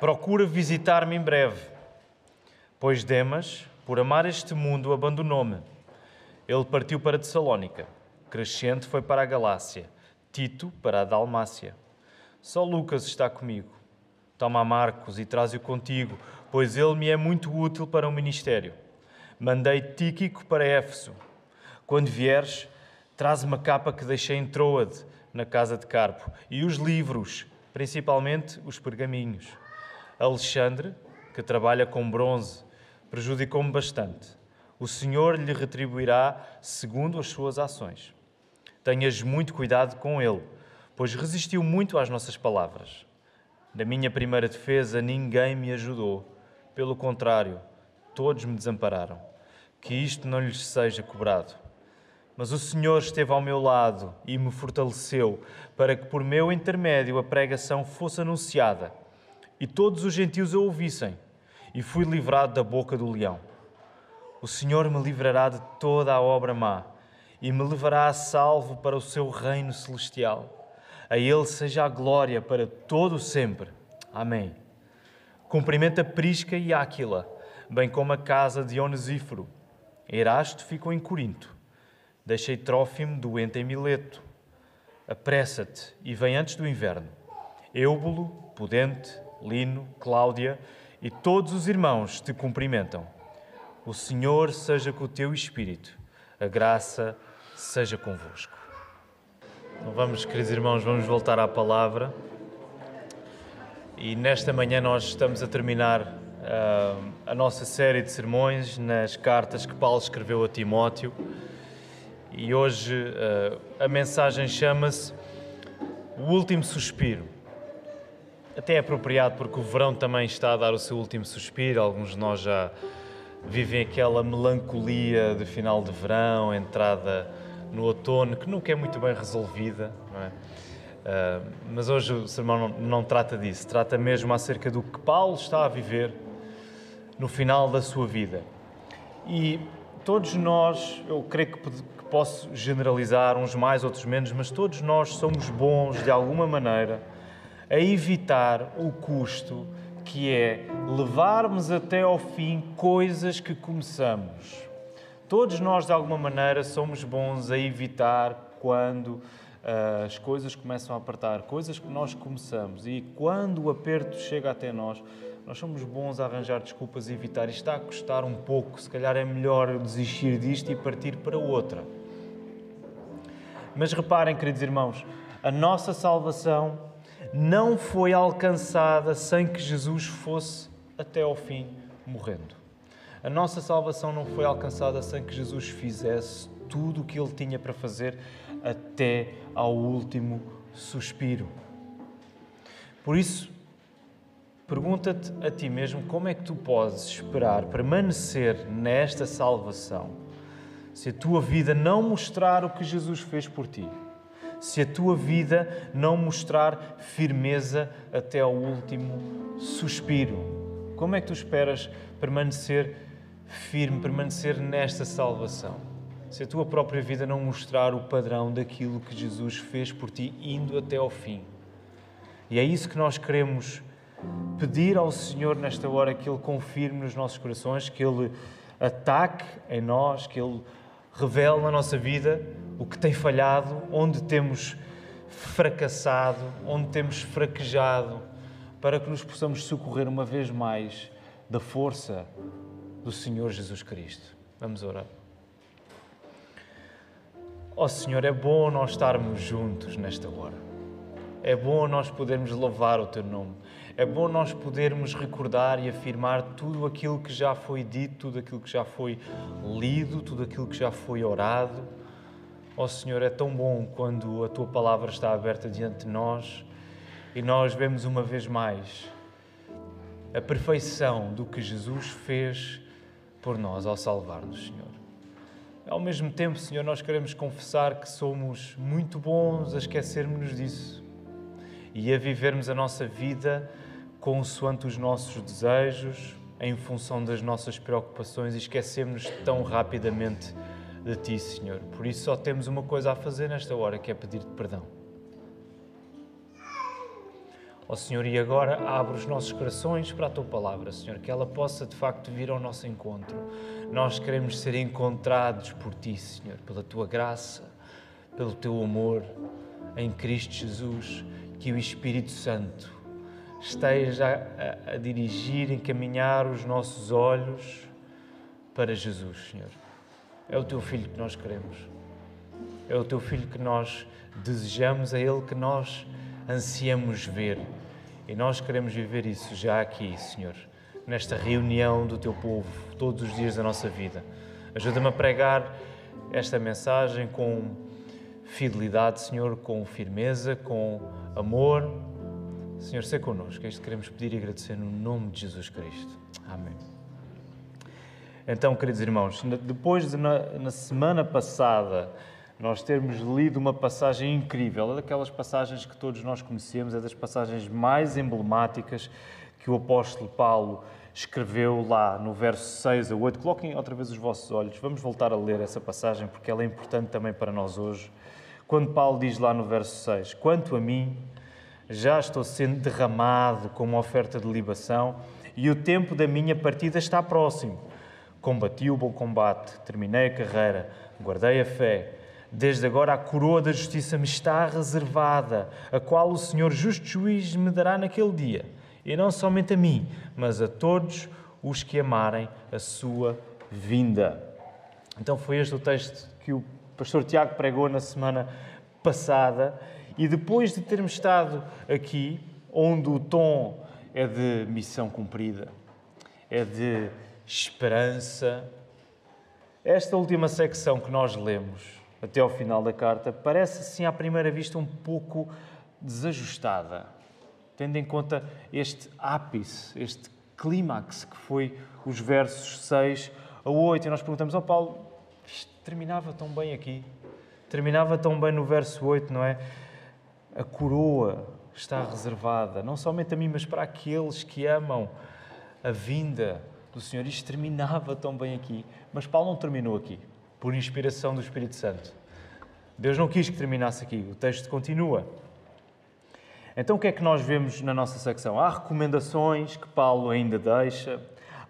procura visitar-me em breve, pois Demas, por amar este mundo, abandonou-me. Ele partiu para Tessalónica, Crescente foi para a Galácia, Tito para a Dalmácia. Só Lucas está comigo. Toma Marcos e traze-o contigo, pois ele me é muito útil para o ministério. Mandei Tíquico para Éfeso. Quando vieres, traz-me a capa que deixei em Troade, na casa de Carpo, e os livros, principalmente os pergaminhos. Alexandre, que trabalha com bronze, prejudicou-me bastante. O Senhor lhe retribuirá segundo as suas ações. Tenhas muito cuidado com ele, pois resistiu muito às nossas palavras. Na minha primeira defesa, ninguém me ajudou. Pelo contrário, todos me desampararam. Que isto não lhes seja cobrado. Mas o Senhor esteve ao meu lado e me fortaleceu, para que por meu intermédio a pregação fosse anunciada e todos os gentios a ouvissem, e fui livrado da boca do leão. O Senhor me livrará de toda a obra má e me levará a salvo para o seu reino celestial. A Ele seja a glória para todo o sempre. Amém. Cumprimenta Prisca e Áquila, bem como a casa de Onesíforo. Erasto ficou em Corinto. Deixei Trófimo doente em Mileto. Apressa-te e vem antes do inverno. Eúbulo, Pudente, Lino, Cláudia e todos os irmãos te cumprimentam. O Senhor seja com o teu espírito. A graça seja convosco. Então vamos, queridos irmãos, vamos voltar à palavra. E nesta manhã nós estamos a terminar uh, a nossa série de sermões nas cartas que Paulo escreveu a Timóteo. E hoje uh, a mensagem chama-se O Último Suspiro. Até é apropriado porque o verão também está a dar o seu último suspiro. Alguns de nós já vivem aquela melancolia de final de verão, entrada no outono, que nunca é muito bem resolvida. É? Uh, mas hoje o sermão não, não trata disso, trata mesmo acerca do que Paulo está a viver no final da sua vida. E todos nós, eu creio que, que posso generalizar, uns mais, outros menos, mas todos nós somos bons de alguma maneira a evitar o custo que é levarmos até ao fim coisas que começamos. Todos nós, de alguma maneira, somos bons a evitar quando uh, as coisas começam a apertar, coisas que nós começamos. E quando o aperto chega até nós, nós somos bons a arranjar desculpas e evitar. Isto está a custar um pouco, se calhar é melhor desistir disto e partir para outra. Mas reparem, queridos irmãos, a nossa salvação não foi alcançada sem que Jesus fosse até ao fim morrendo. A nossa salvação não foi alcançada sem que Jesus fizesse tudo o que ele tinha para fazer até ao último suspiro. Por isso, pergunta-te a ti mesmo como é que tu podes esperar permanecer nesta salvação se a tua vida não mostrar o que Jesus fez por ti se a tua vida não mostrar firmeza até ao último suspiro? Como é que tu esperas permanecer firme, permanecer nesta salvação? Se a tua própria vida não mostrar o padrão daquilo que Jesus fez por ti, indo até ao fim. E é isso que nós queremos pedir ao Senhor nesta hora, que Ele confirme nos nossos corações, que Ele ataque em nós, que Ele revele na nossa vida o que tem falhado, onde temos fracassado, onde temos fraquejado, para que nos possamos socorrer uma vez mais da força do Senhor Jesus Cristo. Vamos orar. Ó oh, Senhor, é bom nós estarmos juntos nesta hora. É bom nós podermos louvar o Teu nome. É bom nós podermos recordar e afirmar tudo aquilo que já foi dito, tudo aquilo que já foi lido, tudo aquilo que já foi orado. Ó oh, Senhor, é tão bom quando a Tua palavra está aberta diante de nós e nós vemos uma vez mais a perfeição do que Jesus fez por nós ao salvar-nos, Senhor. Ao mesmo tempo, Senhor, nós queremos confessar que somos muito bons a esquecermos-nos disso e a vivermos a nossa vida consoante os nossos desejos, em função das nossas preocupações e esquecemos tão rapidamente de Ti, Senhor. Por isso só temos uma coisa a fazer nesta hora, que é pedir-te perdão. Ó oh, Senhor, e agora abre os nossos corações para a tua palavra, Senhor, que ela possa de facto vir ao nosso encontro. Nós queremos ser encontrados por ti, Senhor, pela tua graça, pelo teu amor em Cristo Jesus, que o Espírito Santo esteja a, a dirigir, encaminhar os nossos olhos para Jesus, Senhor. É o teu filho que nós queremos. É o teu filho que nós desejamos, é ele que nós ansiamos ver. E nós queremos viver isso já aqui, Senhor, nesta reunião do teu povo, todos os dias da nossa vida. Ajuda-me a pregar esta mensagem com fidelidade, Senhor, com firmeza, com amor. Senhor, seja connosco. É isto que queremos pedir e agradecer no nome de Jesus Cristo. Amém. Então, queridos irmãos, depois de na, na semana passada nós termos lido uma passagem incrível, é daquelas passagens que todos nós conhecemos, é das passagens mais emblemáticas que o apóstolo Paulo escreveu lá no verso 6 a 8. Coloquem outra vez os vossos olhos, vamos voltar a ler essa passagem porque ela é importante também para nós hoje. Quando Paulo diz lá no verso 6: Quanto a mim, já estou sendo derramado como oferta de libação e o tempo da minha partida está próximo. Combati o bom combate, terminei a carreira, guardei a fé. Desde agora a coroa da justiça me está reservada, a qual o Senhor justo juiz me dará naquele dia, e não somente a mim, mas a todos os que amarem a sua vinda. Então foi este o texto que o pastor Tiago pregou na semana passada, e depois de termos estado aqui, onde o tom é de missão cumprida, é de esperança. Esta última secção que nós lemos, até ao final da carta, parece assim à primeira vista um pouco desajustada, tendo em conta este ápice, este clímax que foi os versos 6 a 8. E nós perguntamos ao Paulo, isto terminava tão bem aqui, terminava tão bem no verso 8, não é? A coroa está reservada, não somente a mim, mas para aqueles que amam a vinda do Senhor. Isto terminava tão bem aqui, mas Paulo não terminou aqui, por inspiração do Espírito Santo. Deus não quis que terminasse aqui, o texto continua. Então o que é que nós vemos na nossa secção? Há recomendações que Paulo ainda deixa,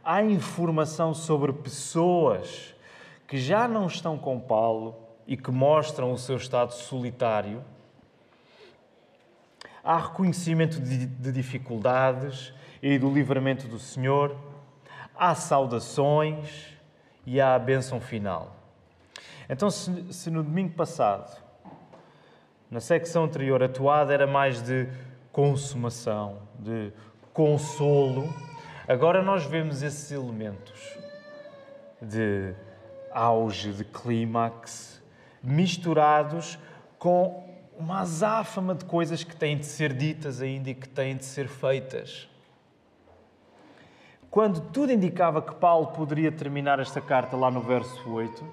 há informação sobre pessoas que já não estão com Paulo e que mostram o seu estado solitário. Há reconhecimento de dificuldades e do livramento do Senhor há saudações e há a bênção final. Então, se, se no domingo passado, na secção anterior, a toada era mais de consumação, de consolo, agora nós vemos esses elementos de auge, de clímax, misturados com uma azáfama de coisas que têm de ser ditas ainda e que têm de ser feitas. Quando tudo indicava que Paulo poderia terminar esta carta lá no verso 8,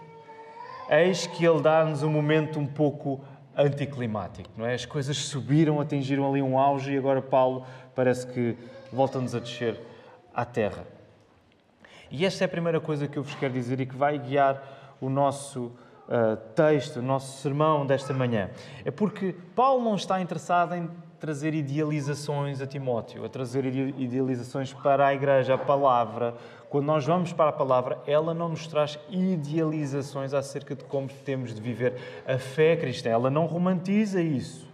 eis que ele dá-nos um momento um pouco anticlimático, não é? As coisas subiram, atingiram ali um auge e agora Paulo parece que volta-nos a descer à terra. E esta é a primeira coisa que eu vos quero dizer e que vai guiar o nosso uh, texto, o nosso sermão desta manhã. É porque Paulo não está interessado em trazer idealizações a Timóteo, a trazer idealizações para a igreja, a palavra. Quando nós vamos para a palavra, ela não nos traz idealizações acerca de como temos de viver a fé cristã. Ela não romantiza isso.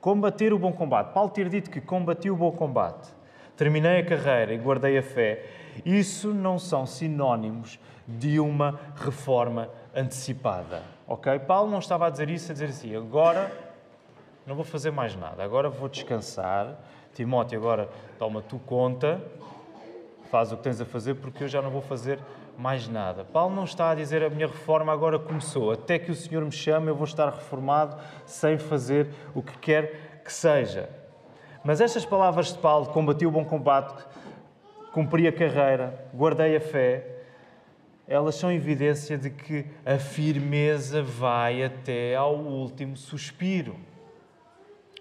Combater o bom combate. Paulo ter dito que combati o bom combate, terminei a carreira e guardei a fé, isso não são sinónimos de uma reforma antecipada. Ok? Paulo não estava a dizer isso, a dizer assim, agora não vou fazer mais nada, agora vou descansar. Timóteo, agora toma tu conta, faz o que tens a fazer, porque eu já não vou fazer mais nada. Paulo não está a dizer a minha reforma agora começou, até que o Senhor me chame, eu vou estar reformado sem fazer o que quer que seja. Mas estas palavras de Paulo, combati o bom combate, cumpri a carreira, guardei a fé, elas são evidência de que a firmeza vai até ao último suspiro.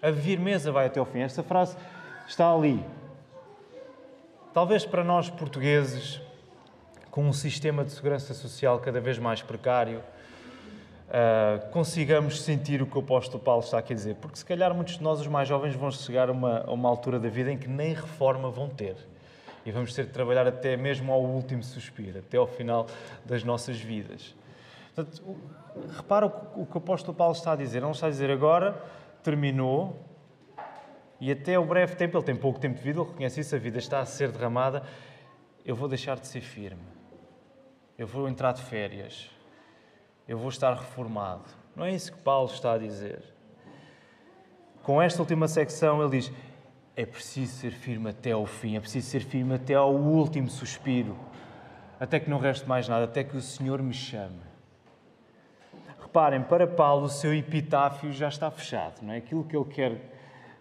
A firmeza vai até ao fim. Esta frase está ali. Talvez para nós portugueses, com um sistema de segurança social cada vez mais precário, uh, consigamos sentir o que o apóstolo Paulo está aqui a dizer. Porque se calhar muitos de nós, os mais jovens, vão chegar a uma, a uma altura da vida em que nem reforma vão ter. E vamos ter de trabalhar até mesmo ao último suspiro, até ao final das nossas vidas. Portanto, repara o que o apóstolo Paulo está a dizer. Ele não está a dizer agora, terminou, e até o breve tempo, ele tem pouco tempo de vida, ele reconhece isso, a vida está a ser derramada, eu vou deixar de ser firme. Eu vou entrar de férias. Eu vou estar reformado. Não é isso que Paulo está a dizer. Com esta última secção, ele diz: é preciso ser firme até ao fim, é preciso ser firme até ao último suspiro, até que não reste mais nada, até que o Senhor me chame. Reparem, para Paulo, o seu epitáfio já está fechado, não é? Aquilo que ele quer,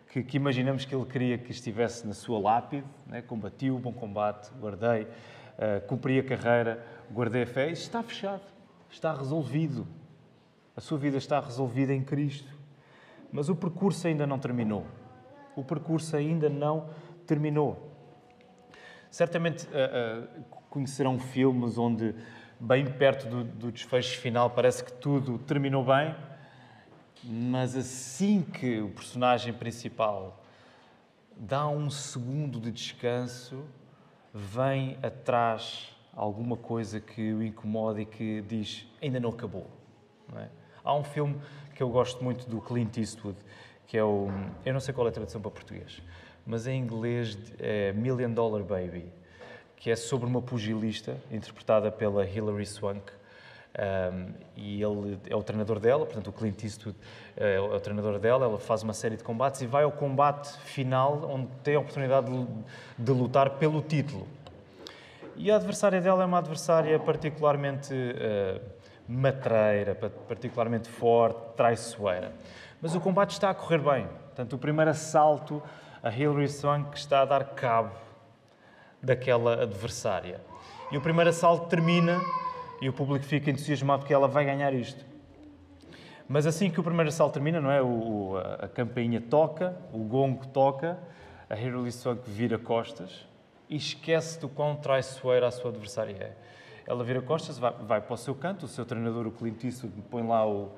que, que imaginamos que ele queria que estivesse na sua lápide, é? combati o bom combate, guardei, uh, cumpri a carreira, guardei a fé, isso está fechado, está resolvido. A sua vida está resolvida em Cristo. Mas o percurso ainda não terminou o percurso ainda não terminou. Certamente uh, uh, conhecerão filmes onde, bem perto do, do desfecho final, parece que tudo terminou bem, mas assim que o personagem principal dá um segundo de descanso, vem atrás alguma coisa que o incomoda e que diz ainda não acabou. Não é? Há um filme que eu gosto muito do Clint Eastwood que é o. Eu não sei qual é a tradução para português, mas em inglês é Million Dollar Baby, que é sobre uma pugilista interpretada pela Hilary Swank. Um, e ele é o treinador dela, portanto, o Clint Eastwood é, é o treinador dela. Ela faz uma série de combates e vai ao combate final, onde tem a oportunidade de, de lutar pelo título. E a adversária dela é uma adversária particularmente uh, matreira, particularmente forte, traiçoeira. Mas o combate está a correr bem. Portanto, o primeiro assalto, a Hilary Swank está a dar cabo daquela adversária. E o primeiro assalto termina e o público fica entusiasmado porque ela vai ganhar isto. Mas assim que o primeiro assalto termina, não é? O, a, campainha toca, o gongo toca, a Hilary Swank vira costas e esquece do quão traiçoeira a sua adversária é. Ela vira costas, vai, vai para o seu canto, o seu treinador, o Clint Eastwood, põe lá o,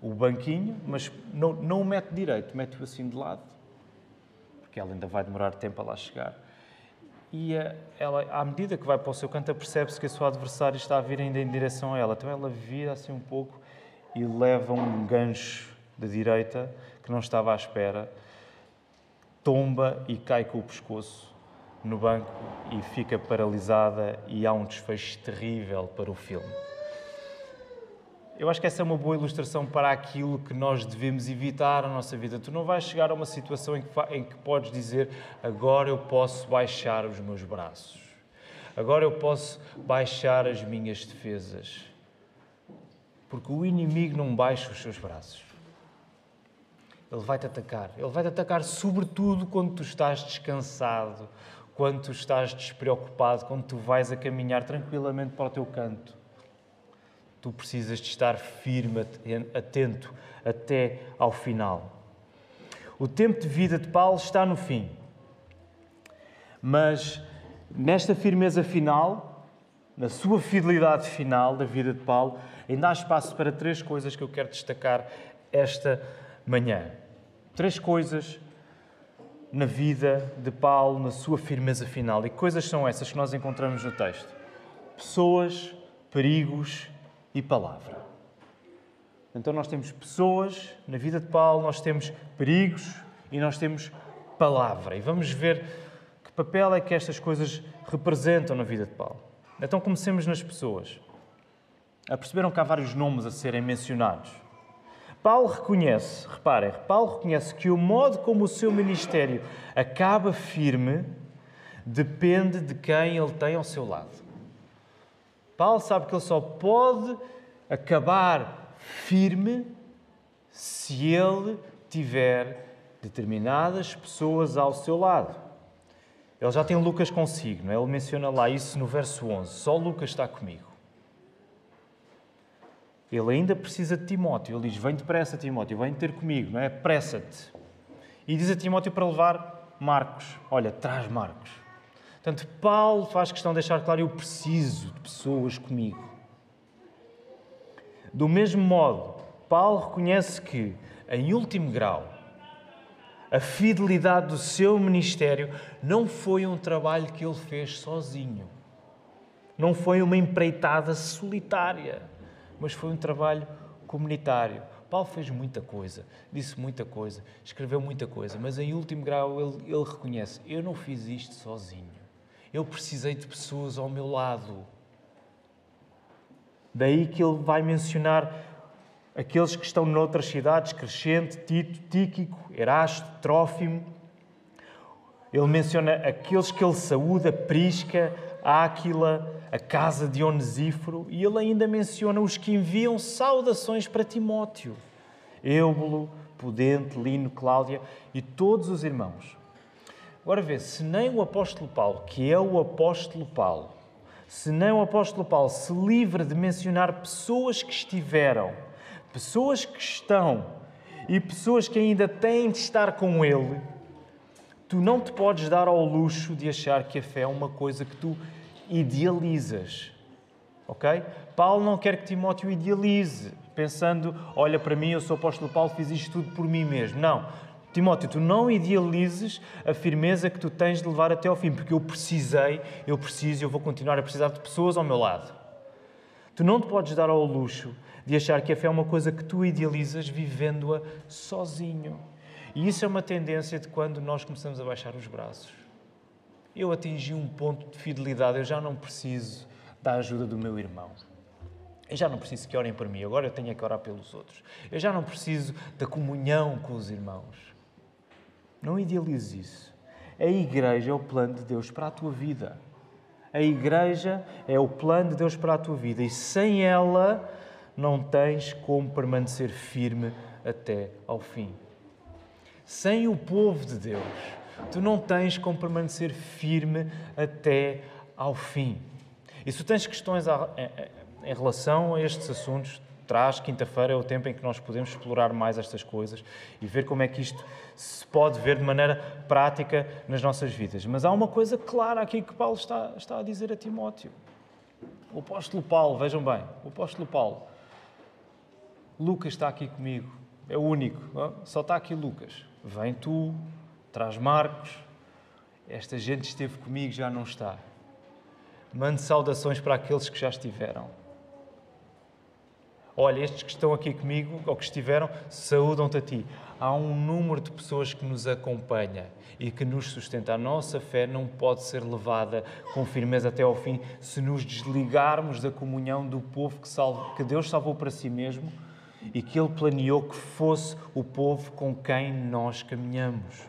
o banquinho, mas não, não o mete direito, mete-o assim de lado, porque ela ainda vai demorar tempo a lá chegar. E eh, ela, à medida que vai para o seu canto, percebe-se que a sua adversária está a vir ainda em direção a ela. Então ela vira assim um pouco e leva um gancho da direita que não estava à espera, tomba e cai com o pescoço no banco e fica paralisada e há um desfecho terrível para o filme. Eu acho que essa é uma boa ilustração para aquilo que nós devemos evitar na nossa vida. Tu não vais chegar a uma situação em que, em que podes dizer agora eu posso baixar os meus braços, agora eu posso baixar as minhas defesas. Porque o inimigo não baixa os seus braços. Ele vai-te atacar. Ele vai-te atacar sobretudo quando tu estás descansado, quando tu estás despreocupado, quando tu vais a caminhar tranquilamente para o teu canto tu precisas de estar firme, atento até ao final. O tempo de vida de Paulo está no fim. Mas nesta firmeza final, na sua fidelidade final da vida de Paulo, ainda há espaço para três coisas que eu quero destacar esta manhã. Três coisas na vida de Paulo, na sua firmeza final. E que coisas são essas que nós encontramos no texto? Pessoas, perigos e palavra. Então nós temos pessoas na vida de Paulo, nós temos perigos e nós temos palavra. E vamos ver que papel é que estas coisas representam na vida de Paulo. Então comecemos nas pessoas. Perceberam que há vários nomes a serem mencionados. Paulo reconhece, reparem, Paulo reconhece que o modo como o seu ministério acaba firme depende de quem ele tem ao seu lado. Paulo sabe que ele só pode acabar firme se ele tiver determinadas pessoas ao seu lado. Ele já tem Lucas consigo, não é? Ele menciona lá isso no verso 11. Só Lucas está comigo. Ele ainda precisa de Timóteo. Ele diz: Vem depressa, Timóteo, vem ter comigo, não é? Pressa-te. E diz a Timóteo para levar Marcos. Olha, traz Marcos. Portanto, Paulo faz questão de deixar claro: eu preciso de pessoas comigo. Do mesmo modo, Paulo reconhece que, em último grau, a fidelidade do seu ministério não foi um trabalho que ele fez sozinho. Não foi uma empreitada solitária, mas foi um trabalho comunitário. Paulo fez muita coisa, disse muita coisa, escreveu muita coisa, mas em último grau ele, ele reconhece: eu não fiz isto sozinho. Eu precisei de pessoas ao meu lado. Daí que ele vai mencionar aqueles que estão noutras cidades, Crescente, Tito, Tíquico, Erasto, Trófimo. Ele menciona aqueles que ele saúda, Prisca, Áquila, a casa de Onesíforo, e ele ainda menciona os que enviam saudações para Timóteo, Eubulo, Pudente, Lino, Cláudia e todos os irmãos. Agora vê, se nem o apóstolo Paulo, que é o apóstolo Paulo, se nem o apóstolo Paulo se livra de mencionar pessoas que estiveram, pessoas que estão e pessoas que ainda têm de estar com ele, tu não te podes dar ao luxo de achar que a fé é uma coisa que tu idealizas. Ok? Paulo não quer que Timóteo idealize, pensando, olha para mim, eu sou apóstolo Paulo, fiz isto tudo por mim mesmo. Não. Timóteo, tu não idealizes a firmeza que tu tens de levar até ao fim, porque eu precisei, eu preciso, eu vou continuar a precisar de pessoas ao meu lado. Tu não te podes dar ao luxo de achar que a fé é uma coisa que tu idealizas vivendo-a sozinho. E isso é uma tendência de quando nós começamos a baixar os braços. Eu atingi um ponto de fidelidade, eu já não preciso da ajuda do meu irmão. Eu já não preciso que orem por mim, agora eu tenho que orar pelos outros. Eu já não preciso da comunhão com os irmãos. Não idealize isso. A igreja é o plano de Deus para a tua vida. A igreja é o plano de Deus para a tua vida e sem ela não tens como permanecer firme até ao fim. Sem o povo de Deus, tu não tens como permanecer firme até ao fim. E se tens questões em relação a estes assuntos, traz quinta-feira é o tempo em que nós podemos explorar mais estas coisas e ver como é que isto se pode ver de maneira prática nas nossas vidas. Mas há uma coisa clara aqui que Paulo está, está a dizer a Timóteo. O apóstolo Paulo, vejam bem, o apóstolo Paulo Lucas está aqui comigo, é o único, só está aqui Lucas. Vem tu, traz Marcos, esta gente esteve comigo, já não está. Mande saudações para aqueles que já estiveram. Olha, estes que estão aqui comigo, ou que estiveram, saúdam-te a ti. Há um número de pessoas que nos acompanha e que nos sustenta. A nossa fé não pode ser levada com firmeza até ao fim se nos desligarmos da comunhão do povo que, que Deus salvou para si mesmo e que Ele planeou que fosse o povo com quem nós caminhamos.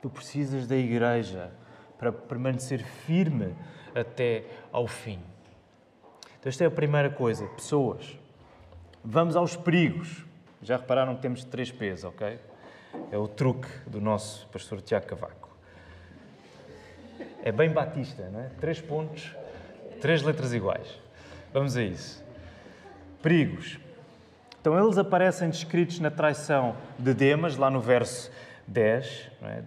Tu precisas da igreja para permanecer firme até ao fim. Então, esta é a primeira coisa: pessoas. Vamos aos perigos. Já repararam que temos três P's, ok? É o truque do nosso pastor Tiago Cavaco. É bem batista, não é? Três pontos, três letras iguais. Vamos a isso. Perigos. Então, eles aparecem descritos na traição de Demas, lá no verso 10. É?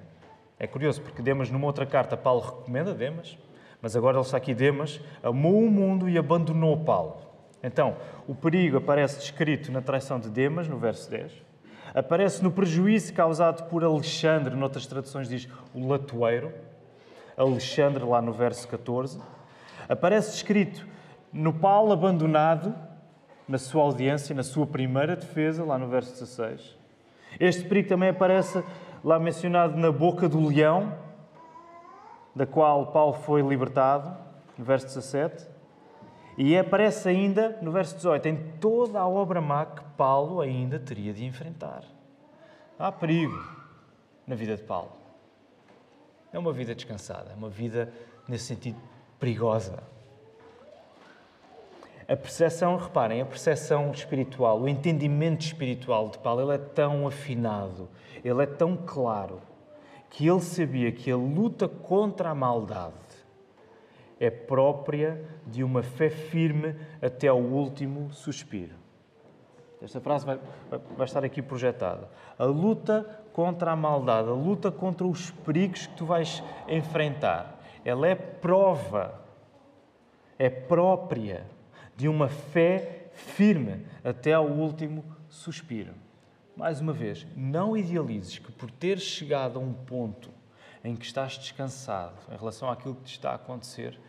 é? curioso, porque Demas, numa outra carta, Paulo recomenda Demas, mas agora ele está aqui, Demas, amou o mundo e abandonou Paulo. Então, o perigo aparece descrito na traição de Demas, no verso 10. Aparece no prejuízo causado por Alexandre, noutras traduções diz o latoeiro. Alexandre, lá no verso 14. Aparece descrito no Paulo abandonado, na sua audiência, na sua primeira defesa, lá no verso 16. Este perigo também aparece lá mencionado na boca do leão, da qual Paulo foi libertado, no verso 17. E aparece ainda no verso 18, em toda a obra má que Paulo ainda teria de enfrentar. Há perigo na vida de Paulo. É uma vida descansada, é uma vida, nesse sentido, perigosa. A percepção, reparem, a percepção espiritual, o entendimento espiritual de Paulo, ele é tão afinado, ele é tão claro, que ele sabia que a luta contra a maldade é própria de uma fé firme até ao último suspiro. Esta frase vai, vai, estar aqui projetada. A luta contra a maldade, a luta contra os perigos que tu vais enfrentar, ela é prova, é própria de uma fé firme até ao último suspiro. Mais uma vez, não idealizes que por teres chegado a um ponto em que estás descansado em relação àquilo que te está a acontecer,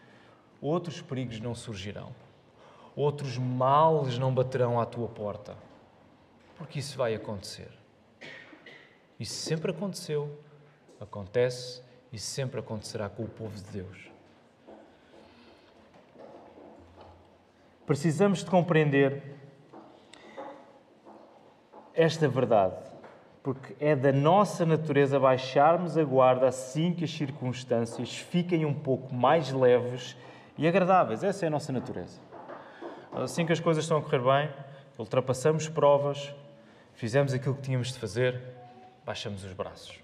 outros perigos não surgirão, outros males não baterão à tua porta, porque isso vai acontecer. Isso sempre aconteceu, acontece e sempre acontecerá com o povo de Deus. Precisamos de compreender esta verdade, porque é da nossa natureza baixarmos a guarda assim que as circunstâncias fiquem um pouco mais leves e agradáveis. Essa é a nossa natureza. Assim que as coisas estão a correr bem, ultrapassamos provas, fizemos aquilo que tínhamos de fazer, baixamos os braços.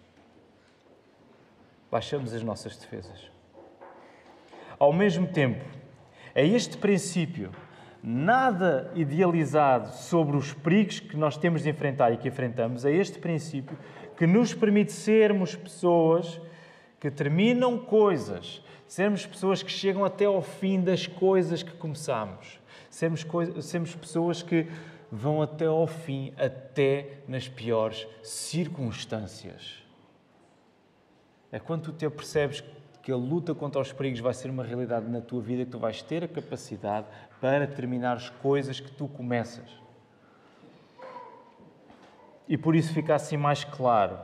Baixamos as nossas defesas. Ao mesmo tempo, é este princípio nada idealizado sobre os perigos que nós temos de enfrentar e que enfrentamos, é este princípio que nos permite sermos pessoas que terminam coisas, sermos pessoas que chegam até ao fim das coisas que começamos, sermos, sermos pessoas que vão até ao fim, até nas piores circunstâncias. É quando tu te percebes que a luta contra os perigos vai ser uma realidade na tua vida, que tu vais ter a capacidade para terminar as coisas que tu começas. E por isso fica assim mais claro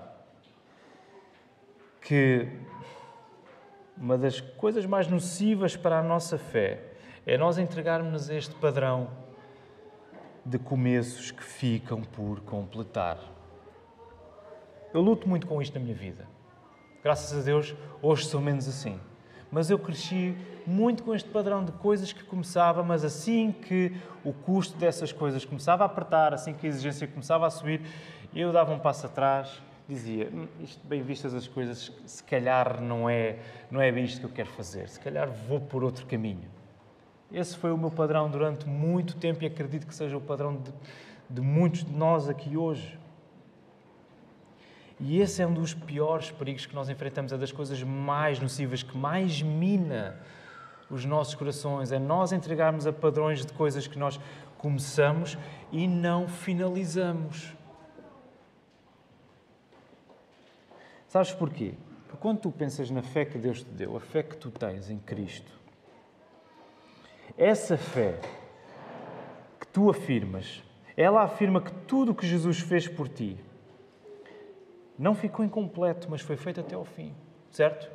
que uma das coisas mais nocivas para a nossa fé é nós entregarmos este padrão de começos que ficam por completar. Eu luto muito com isto na minha vida. Graças a Deus, hoje sou menos assim. Mas eu cresci muito com este padrão de coisas que começava, mas assim que o custo dessas coisas começava a apertar, assim que a exigência começava a subir, eu dava um passo atrás, dizia, hum, isto bem vistas as coisas, se calhar não é, não é bem isto que eu quero fazer, se calhar vou por outro caminho. Esse foi o meu padrão durante muito tempo e acredito que seja o padrão de, de muitos de nós aqui hoje. E esse é um dos piores perigos que nós enfrentamos, é das coisas mais nocivas, que mais mina os nossos corações, é nós entregarmos a padrões de coisas que nós começamos e não finalizamos. Sabes porquê? Porque quando tu pensas na fé que Deus te deu, a fé que tu tens em Cristo, essa fé que tu afirmas, ela afirma que tudo o que Jesus fez por ti não ficou incompleto, mas foi feito até ao fim, certo?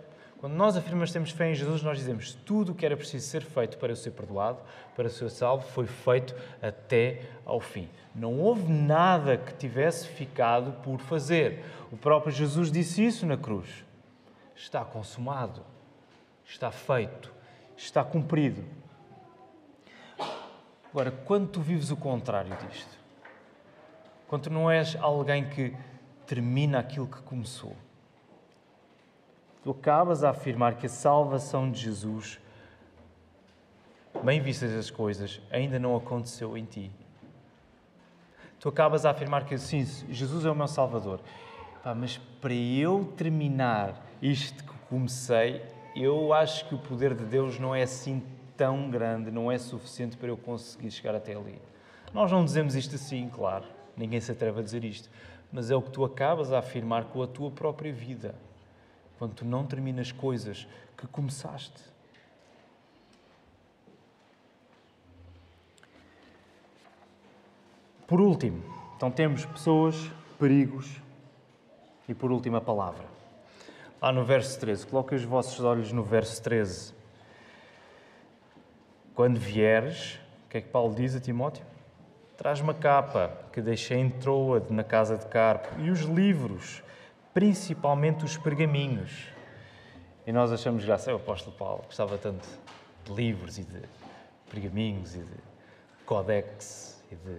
Quando nós afirmamos que temos fé em Jesus, nós dizemos tudo o que era preciso ser feito para eu ser perdoado, para ser salvo, foi feito até ao fim. Não houve nada que tivesse ficado por fazer. O próprio Jesus disse isso na cruz. Está consumado, está feito, está cumprido. Agora, quando tu vives o contrário disto, quando tu não és alguém que termina aquilo que começou. Tu acabas a afirmar que a salvação de Jesus, bem vistas as coisas, ainda não aconteceu em ti. Tu acabas a afirmar que sim, Jesus é o meu Salvador. Pá, mas para eu terminar isto que comecei, eu acho que o poder de Deus não é assim tão grande, não é suficiente para eu conseguir chegar até ali. Nós não dizemos isto assim, claro. Ninguém se atreve a dizer isto mas é o que tu acabas a afirmar com a tua própria vida, quando tu não terminas coisas que começaste. Por último, então temos pessoas, perigos e por último a palavra. Lá no verso 13, coloquem os vossos olhos no verso 13. Quando vieres, o que é que Paulo diz a Timóteo? Traz uma capa que deixei em Troade, na casa de Carpo, e os livros, principalmente os pergaminhos. E nós achamos graça, é o apóstolo Paulo, gostava tanto de livros e de pergaminhos e de códex e de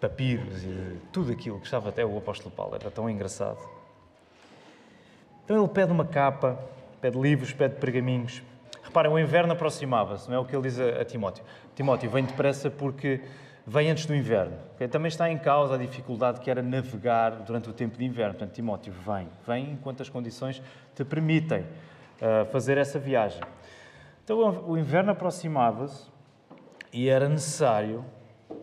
papiros e de tudo aquilo. Gostava até o apóstolo Paulo, era tão engraçado. Então ele pede uma capa, pede livros, pede pergaminhos. Reparem, o inverno aproximava-se, não é o que ele diz a Timóteo. Timóteo, vem depressa porque vem antes do inverno. Okay? Também está em causa a dificuldade que era navegar durante o tempo de inverno. Portanto, Timóteo, vem. Vem enquanto as condições te permitem uh, fazer essa viagem. Então, o inverno aproximava-se e era necessário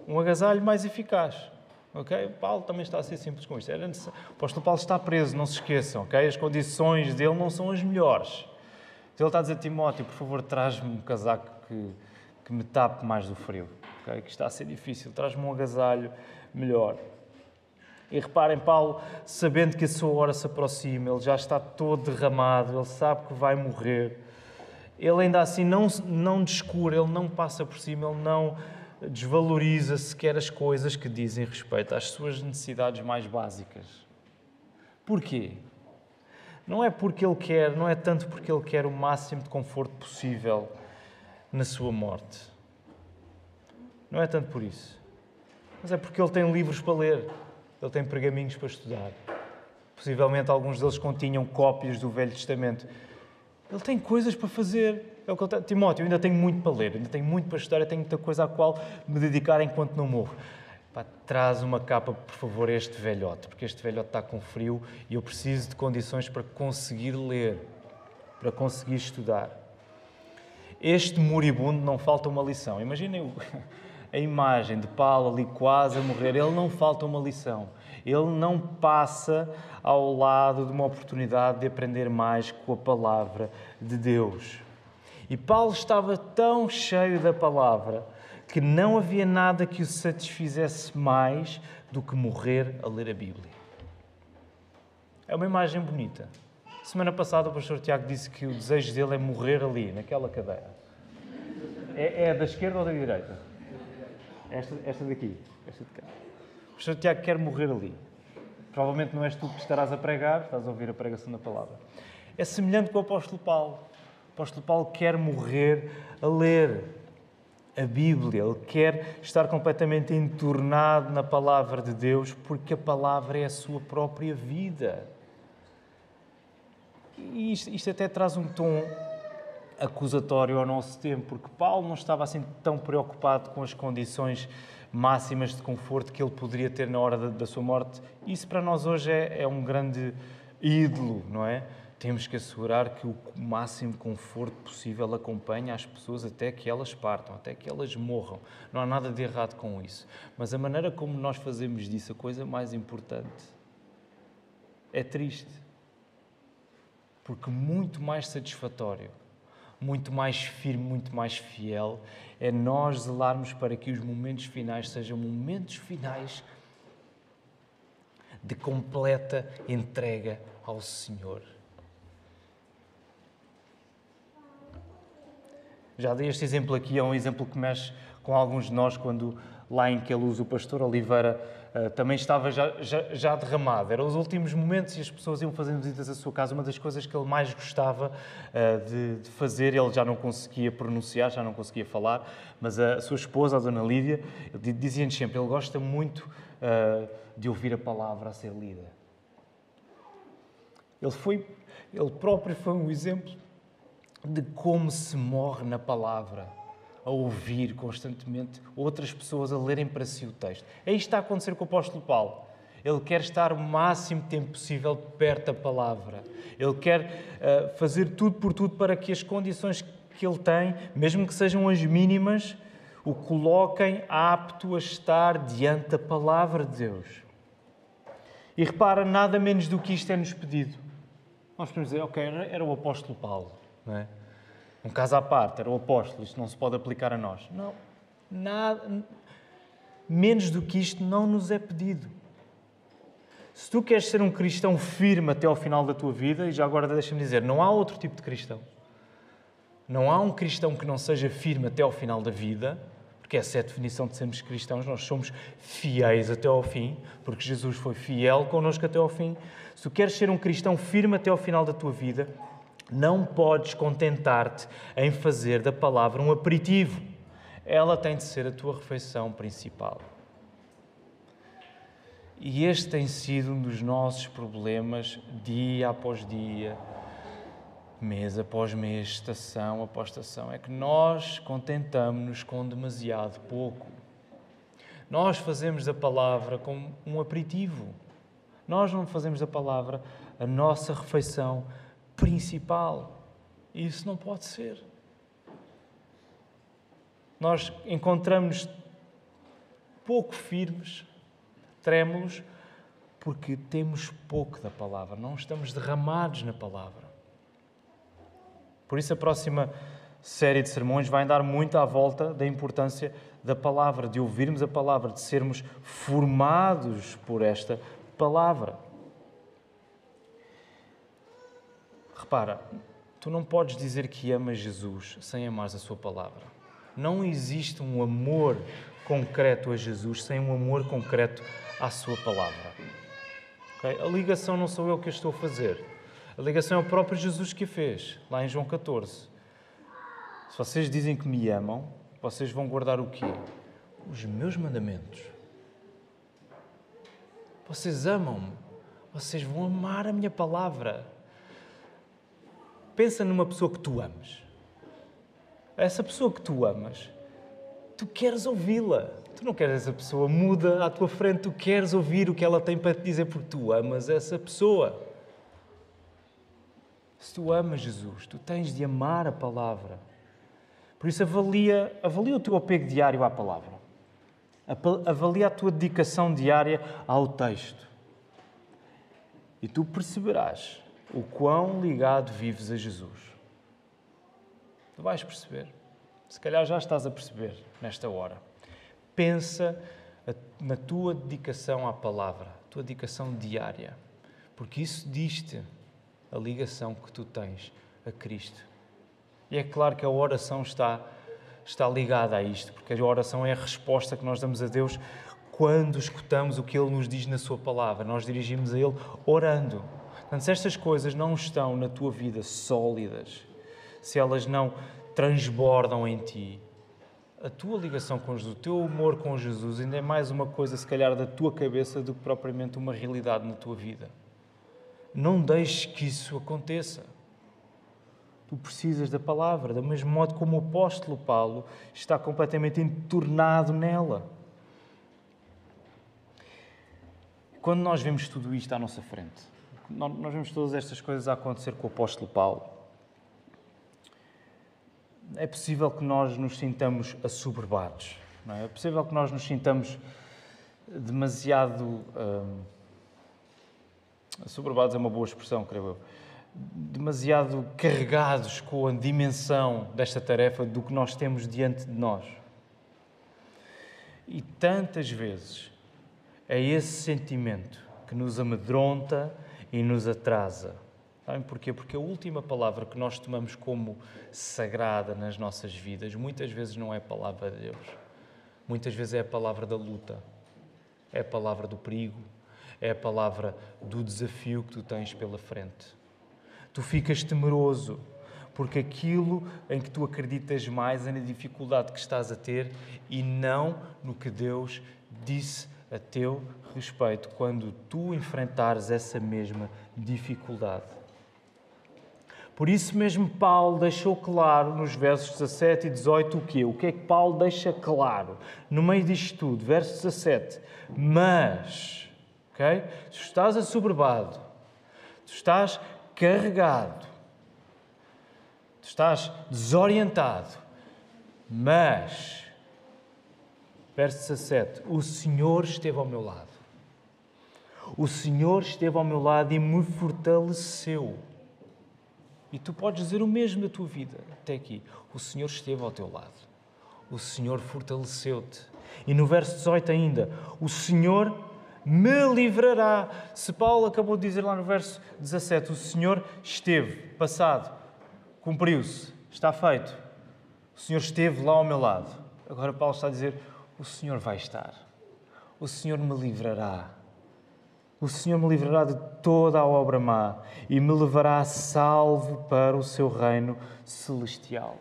um agasalho mais eficaz. Ok? Paulo também está a ser simples com isto. Era necessário... O apóstolo Paulo está preso, não se esqueçam. Ok? As condições dele não são as melhores. Então ele está a dizer, Timóteo, por favor, traz-me um casaco que, que me tape mais do frio. Que está a ser difícil. Traz-me um agasalho melhor. E reparem, Paulo, sabendo que a sua hora se aproxima, ele já está todo derramado, ele sabe que vai morrer. Ele ainda assim não, não descura, ele não passa por cima, ele não desvaloriza sequer as coisas que dizem respeito às suas necessidades mais básicas. Porquê? Não é porque ele quer, não é tanto porque ele quer o máximo de conforto possível na sua morte. Não é tanto por isso. Mas é porque ele tem livros para ler, ele tem pergaminhos para estudar. Possivelmente alguns deles continham cópias do Velho Testamento. Ele tem coisas para fazer. É o que ele Timóteo, eu ainda tenho muito para ler, ainda tenho muito para estudar, eu tenho muita coisa à qual me dedicar enquanto não morro. Pá, traz uma capa, por favor, a este velhote, porque este velhote está com frio e eu preciso de condições para conseguir ler, para conseguir estudar. Este moribundo não falta uma lição. Imaginem a imagem de Paulo ali quase a morrer, ele não falta uma lição. Ele não passa ao lado de uma oportunidade de aprender mais com a palavra de Deus. E Paulo estava tão cheio da palavra que não havia nada que o satisfizesse mais do que morrer a ler a Bíblia. É uma imagem bonita. Semana passada o pastor Tiago disse que o desejo dele é morrer ali, naquela cadeira. É, é da esquerda ou da direita? Esta, esta daqui, esta de cá. O pastor Tiago quer morrer ali. Provavelmente não és tu que estarás a pregar, estás a ouvir a pregação da palavra. É semelhante com o apóstolo Paulo. O apóstolo Paulo quer morrer a ler a Bíblia, ele quer estar completamente entornado na palavra de Deus, porque a palavra é a sua própria vida. E isto, isto até traz um tom acusatório ao nosso tempo, porque Paulo não estava assim tão preocupado com as condições máximas de conforto que ele poderia ter na hora da, da sua morte. Isso para nós hoje é, é um grande ídolo, não é? temos que assegurar que o máximo conforto possível acompanha as pessoas até que elas partam, até que elas morram. Não há nada de errado com isso. Mas a maneira como nós fazemos disso, a coisa mais importante, é triste. Porque muito mais satisfatório, muito mais firme, muito mais fiel, é nós zelarmos para que os momentos finais sejam momentos finais de completa entrega ao Senhor. Já dei este exemplo aqui, é um exemplo que mexe com alguns de nós quando lá em que ele usa o pastor Oliveira uh, também estava já, já, já, derramado. Eram os últimos momentos e as pessoas iam fazendo visitas à sua casa. Uma das coisas que ele mais gostava uh, de, de, fazer, ele já não conseguia pronunciar, já não conseguia falar, mas a sua esposa, a dona Lídia, dizia-nos sempre, ele gosta muito uh, de ouvir a palavra a ser lida. Ele foi, ele próprio foi um exemplo de como se morre na palavra, a ouvir constantemente outras pessoas a lerem para si o texto. É isto que está a acontecer com o apóstolo Paulo. Ele quer estar o máximo tempo possível perto da palavra. Ele quer uh, fazer tudo por tudo para que as condições que ele tem, mesmo que sejam as mínimas, o coloquem apto a estar diante da palavra de Deus. E repara, nada menos do que isto é-nos pedido. Nós podemos dizer, ok, era o apóstolo Paulo. Não é? Um caso à parte, era o apóstolo, isto não se pode aplicar a nós. Não, nada, menos do que isto não nos é pedido. Se tu queres ser um cristão firme até ao final da tua vida, e já agora deixa-me dizer, não há outro tipo de cristão. Não há um cristão que não seja firme até ao final da vida, porque essa é a definição de sermos cristãos, nós somos fiéis até ao fim, porque Jesus foi fiel connosco até ao fim. Se tu queres ser um cristão firme até ao final da tua vida, não podes contentar-te em fazer da palavra um aperitivo. Ela tem de ser a tua refeição principal. E este tem sido um dos nossos problemas dia após dia, mês após mês, estação após estação. É que nós contentamos-nos com demasiado pouco. Nós fazemos da palavra como um aperitivo. Nós não fazemos da palavra a nossa refeição principal. E isso não pode ser. Nós encontramos pouco firmes trémulos porque temos pouco da palavra, não estamos derramados na palavra. Por isso, a próxima série de sermões vai dar muito à volta da importância da palavra, de ouvirmos a palavra, de sermos formados por esta palavra. Repara, tu não podes dizer que amas Jesus sem amares a Sua palavra. Não existe um amor concreto a Jesus sem um amor concreto à Sua palavra. Okay? A ligação não sou eu que a estou a fazer. A ligação é o próprio Jesus que a fez, lá em João 14. Se vocês dizem que me amam, vocês vão guardar o quê? Os meus mandamentos. Vocês amam-me. Vocês vão amar a minha palavra. Pensa numa pessoa que tu amas. Essa pessoa que tu amas, tu queres ouvi-la. Tu não queres essa pessoa muda à tua frente, tu queres ouvir o que ela tem para te dizer porque tu amas essa pessoa. Se tu amas Jesus, tu tens de amar a palavra. Por isso, avalia, avalia o teu apego diário à palavra. Avalia a tua dedicação diária ao texto. E tu perceberás o quão ligado vives a Jesus. Tu vais perceber. Se calhar já estás a perceber nesta hora. Pensa na tua dedicação à palavra, tua dedicação diária, porque isso diz-te a ligação que tu tens a Cristo. E é claro que a oração está, está ligada a isto, porque a oração é a resposta que nós damos a Deus quando escutamos o que Ele nos diz na Sua palavra. Nós dirigimos a Ele orando. Portanto, se estas coisas não estão na tua vida sólidas, se elas não transbordam em ti, a tua ligação com Jesus, o teu amor com Jesus ainda é mais uma coisa, se calhar, da tua cabeça do que propriamente uma realidade na tua vida. Não deixes que isso aconteça. Tu precisas da palavra, do mesmo modo como o apóstolo Paulo está completamente entornado nela. Quando nós vemos tudo isto à nossa frente, nós vemos todas estas coisas a acontecer com o apóstolo Paulo, é possível que nós nos sintamos assoberbados, não é? é possível que nós nos sintamos demasiado. Hum, assoberbados é uma boa expressão, creio eu demasiado carregados com a dimensão desta tarefa do que nós temos diante de nós. E tantas vezes é esse sentimento que nos amedronta e nos atrasa. Sabem porquê? Porque a última palavra que nós tomamos como sagrada nas nossas vidas muitas vezes não é a palavra de Deus. Muitas vezes é a palavra da luta, é a palavra do perigo, é a palavra do desafio que tu tens pela frente. Tu ficas temeroso, porque aquilo em que tu acreditas mais é na dificuldade que estás a ter e não no que Deus disse a teu respeito quando tu enfrentares essa mesma dificuldade. Por isso mesmo Paulo deixou claro nos versos 17 e 18 o quê? O que é que Paulo deixa claro no meio disto tudo? Verso 17. Mas, ok? Se estás assoberbado, tu estás carregado, tu estás desorientado, mas, verso 17: O Senhor esteve ao meu lado. O Senhor esteve ao meu lado e me fortaleceu. E tu podes dizer o mesmo da tua vida até aqui. O Senhor esteve ao teu lado. O Senhor fortaleceu-te. E no verso 18 ainda, o Senhor me livrará. Se Paulo acabou de dizer lá no verso 17, o Senhor esteve, passado, cumpriu-se, está feito. O Senhor esteve lá ao meu lado. Agora Paulo está a dizer: o Senhor vai estar. O Senhor me livrará. O Senhor me livrará de toda a obra má e me levará salvo para o seu reino celestial.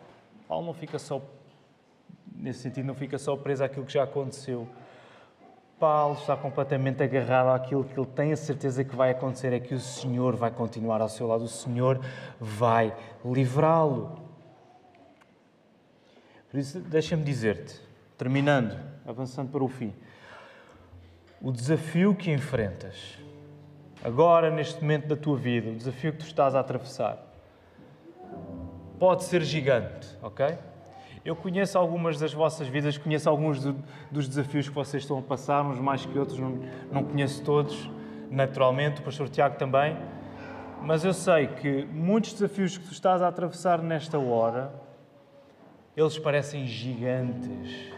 Paulo não fica só, nesse sentido, não fica só preso àquilo que já aconteceu Paulo está completamente agarrado àquilo que ele tem a certeza que vai acontecer, é que o Senhor vai continuar ao seu lado, o Senhor vai livrá-lo. Por isso, deixa-me dizer-te, terminando, avançando para o fim, o desafio que enfrentas, agora, neste momento da tua vida, o desafio que tu estás a atravessar, pode ser gigante, ok? Eu conheço algumas das vossas vidas, conheço alguns do, dos desafios que vocês estão a passar, uns mais que outros, não, não conheço todos, naturalmente, o pastor Tiago também, mas eu sei que muitos desafios que tu estás a atravessar nesta hora, eles parecem gigantes.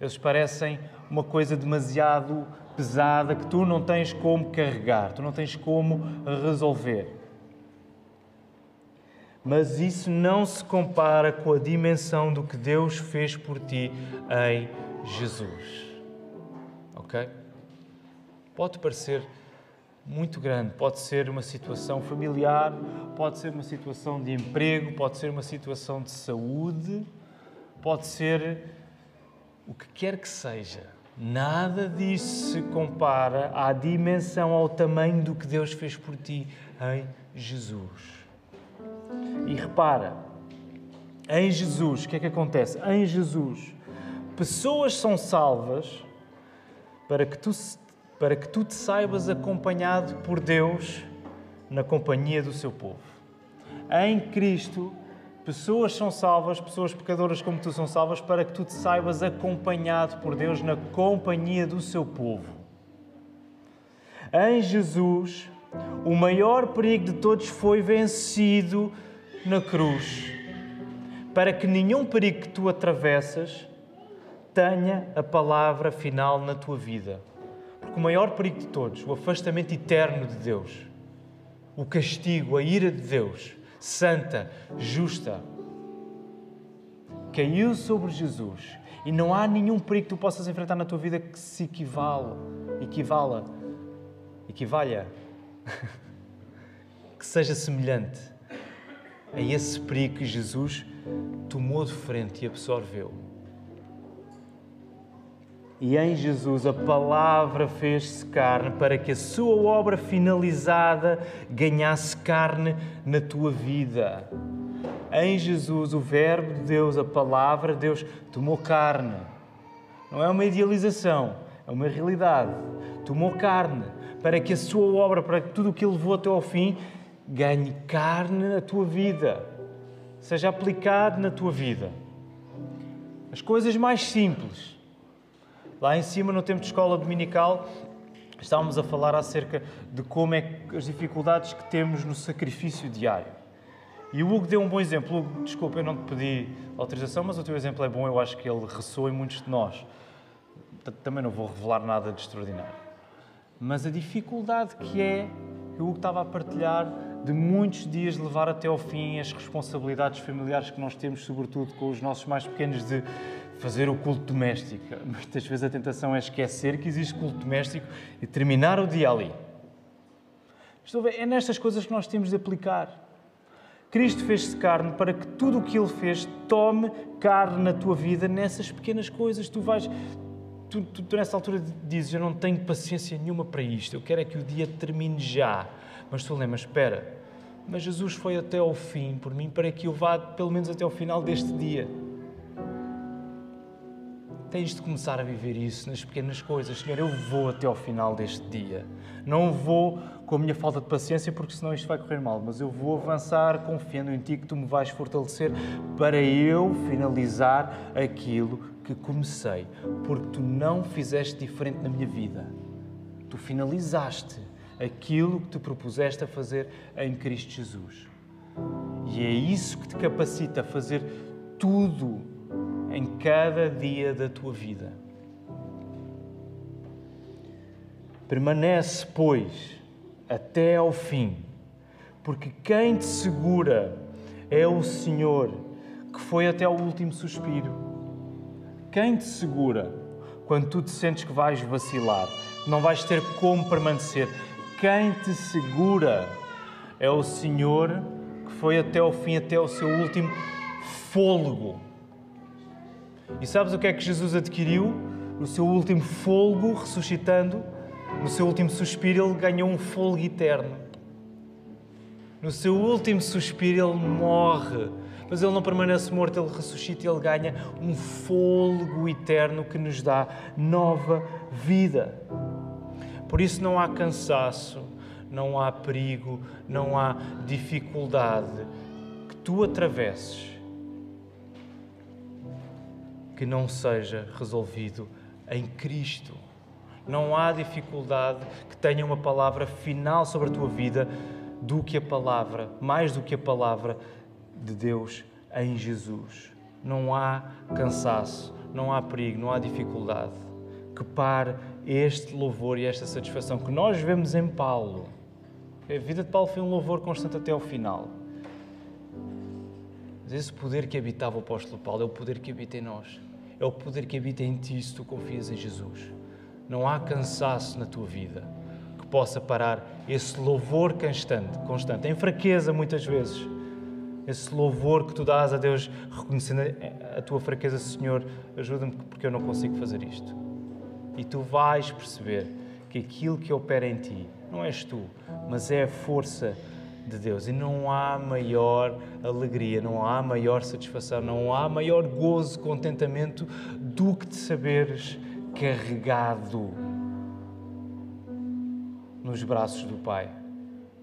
Eles parecem uma coisa demasiado pesada que tu não tens como carregar, tu não tens como resolver. Mas isso não se compara com a dimensão do que Deus fez por ti em Jesus. Ok? Pode parecer muito grande, pode ser uma situação familiar, pode ser uma situação de emprego, pode ser uma situação de saúde, pode ser o que quer que seja. Nada disso se compara à dimensão, ao tamanho do que Deus fez por ti em Jesus. E repara, em Jesus, o que é que acontece? Em Jesus, pessoas são salvas para que tu, para que tu te saibas acompanhado por Deus na companhia do seu povo. Em Cristo, pessoas são salvas, pessoas pecadoras como tu são salvas, para que tu te saibas acompanhado por Deus na companhia do seu povo. Em Jesus, o maior perigo de todos foi vencido na cruz, para que nenhum perigo que tu atravessas tenha a palavra final na tua vida. Porque o maior perigo de todos, o afastamento eterno de Deus, o castigo, a ira de Deus, santa, justa, caiu sobre Jesus. E não há nenhum perigo que tu possas enfrentar na tua vida que se equivala, equivala, equivalha, que seja semelhante a esse perigo que Jesus tomou de frente e absorveu. E em Jesus a palavra fez-se carne para que a sua obra finalizada ganhasse carne na tua vida. Em Jesus, o Verbo de Deus, a palavra de Deus, tomou carne. Não é uma idealização, é uma realidade. Tomou carne para que a sua obra, para que tudo o que ele levou até ao fim, ganhe carne na tua vida, seja aplicado na tua vida. As coisas mais simples. Lá em cima, no tempo de escola dominical, estávamos a falar acerca de como é que as dificuldades que temos no sacrifício diário. E o Hugo deu um bom exemplo. Hugo, desculpa, eu não te pedi autorização, mas o teu exemplo é bom, eu acho que ele ressoa em muitos de nós. Também não vou revelar nada de extraordinário. Mas a dificuldade que é, que o Hugo estava a partilhar, de muitos dias levar até ao fim as responsabilidades familiares que nós temos, sobretudo com os nossos mais pequenos, de fazer o culto doméstico. Muitas vezes a tentação é esquecer que existe culto doméstico e terminar o dia ali. Estou a ver, é nestas coisas que nós temos de aplicar. Cristo fez-se carne para que tudo o que Ele fez tome carne na tua vida, nessas pequenas coisas. Tu vais, tu, tu, tu nessa altura dizes: Eu não tenho paciência nenhuma para isto, eu quero é que o dia termine já. Mas tu lembras, espera, mas Jesus foi até ao fim por mim para que eu vá pelo menos até ao final deste dia. Tens de começar a viver isso nas pequenas coisas. Senhor, eu vou até ao final deste dia. Não vou com a minha falta de paciência, porque senão isto vai correr mal, mas eu vou avançar confiando em Ti que Tu me vais fortalecer para eu finalizar aquilo que comecei. Porque Tu não fizeste diferente na minha vida. Tu finalizaste aquilo que te propuseste a fazer em Cristo Jesus. E é isso que te capacita a fazer tudo em cada dia da tua vida. Permanece, pois, até ao fim, porque quem te segura é o Senhor, que foi até o último suspiro. Quem te segura quando tu te sentes que vais vacilar, não vais ter como permanecer, quem te segura é o Senhor que foi até o fim, até o seu último fôlego. E sabes o que é que Jesus adquiriu? No seu último fôlego, ressuscitando, no seu último suspiro, ele ganhou um fôlego eterno. No seu último suspiro, ele morre, mas ele não permanece morto, ele ressuscita e ele ganha um fôlego eterno que nos dá nova vida. Por isso não há cansaço, não há perigo, não há dificuldade que tu atravesses que não seja resolvido em Cristo. Não há dificuldade que tenha uma palavra final sobre a tua vida do que a palavra, mais do que a palavra de Deus em Jesus. Não há cansaço, não há perigo, não há dificuldade que pare este louvor e esta satisfação que nós vemos em Paulo. A vida de Paulo foi um louvor constante até ao final. Mas esse poder que habitava o apóstolo Paulo é o poder que habita em nós. É o poder que habita em ti se tu confias em Jesus. Não há cansaço na tua vida que possa parar esse louvor constante, constante, em fraqueza muitas vezes. Esse louvor que tu dás a Deus, reconhecendo a tua fraqueza, Senhor, ajuda-me porque eu não consigo fazer isto e tu vais perceber que aquilo que opera em ti não és tu, mas é a força de Deus. E não há maior alegria, não há maior satisfação, não há maior gozo, contentamento do que te saberes carregado nos braços do Pai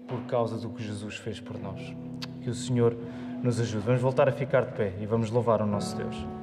por causa do que Jesus fez por nós. Que o Senhor nos ajude. Vamos voltar a ficar de pé e vamos louvar o nosso Deus.